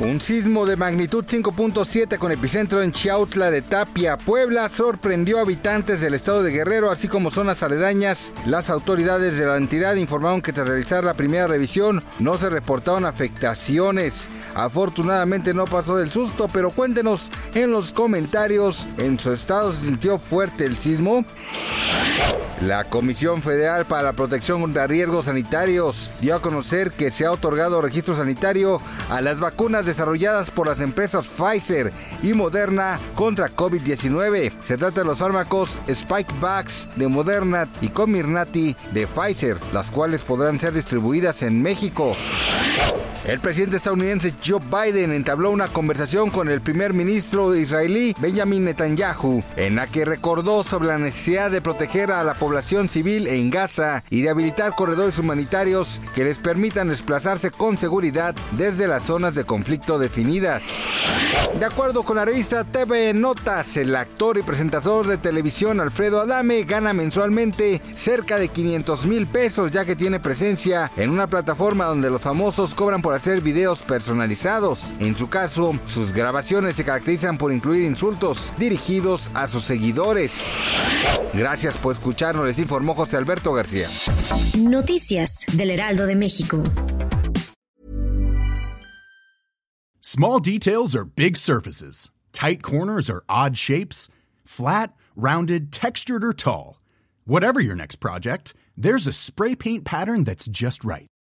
Un sismo de magnitud 5.7 con epicentro en Chiautla de Tapia, Puebla, sorprendió a habitantes del estado de Guerrero, así como zonas aledañas. Las autoridades de la entidad informaron que tras realizar la primera revisión no se reportaron afectaciones. Afortunadamente no pasó del susto, pero cuéntenos en los comentarios, ¿en su estado se sintió fuerte el sismo? La Comisión Federal para la Protección contra Riesgos Sanitarios dio a conocer que se ha otorgado registro sanitario a las vacunas desarrolladas por las empresas Pfizer y Moderna contra COVID-19. Se trata de los fármacos Spikevax de Moderna y Comirnaty de Pfizer, las cuales podrán ser distribuidas en México. El presidente estadounidense Joe Biden entabló una conversación con el primer ministro israelí Benjamin Netanyahu, en la que recordó sobre la necesidad de proteger a la población civil en Gaza y de habilitar corredores humanitarios que les permitan desplazarse con seguridad desde las zonas de conflicto definidas. De acuerdo con la revista TV Notas, el actor y presentador de televisión Alfredo Adame gana mensualmente cerca de 500 mil pesos ya que tiene presencia en una plataforma donde los famosos cobran por hacer videos personalizados. En su caso, sus grabaciones se caracterizan por incluir insultos dirigidos a sus seguidores. Gracias por escucharnos, les informó José Alberto García. Noticias del Heraldo de México. Small details are big surfaces. Tight corners are odd shapes. Flat, rounded, textured, or tall. Whatever your next project, there's a spray paint pattern that's just right.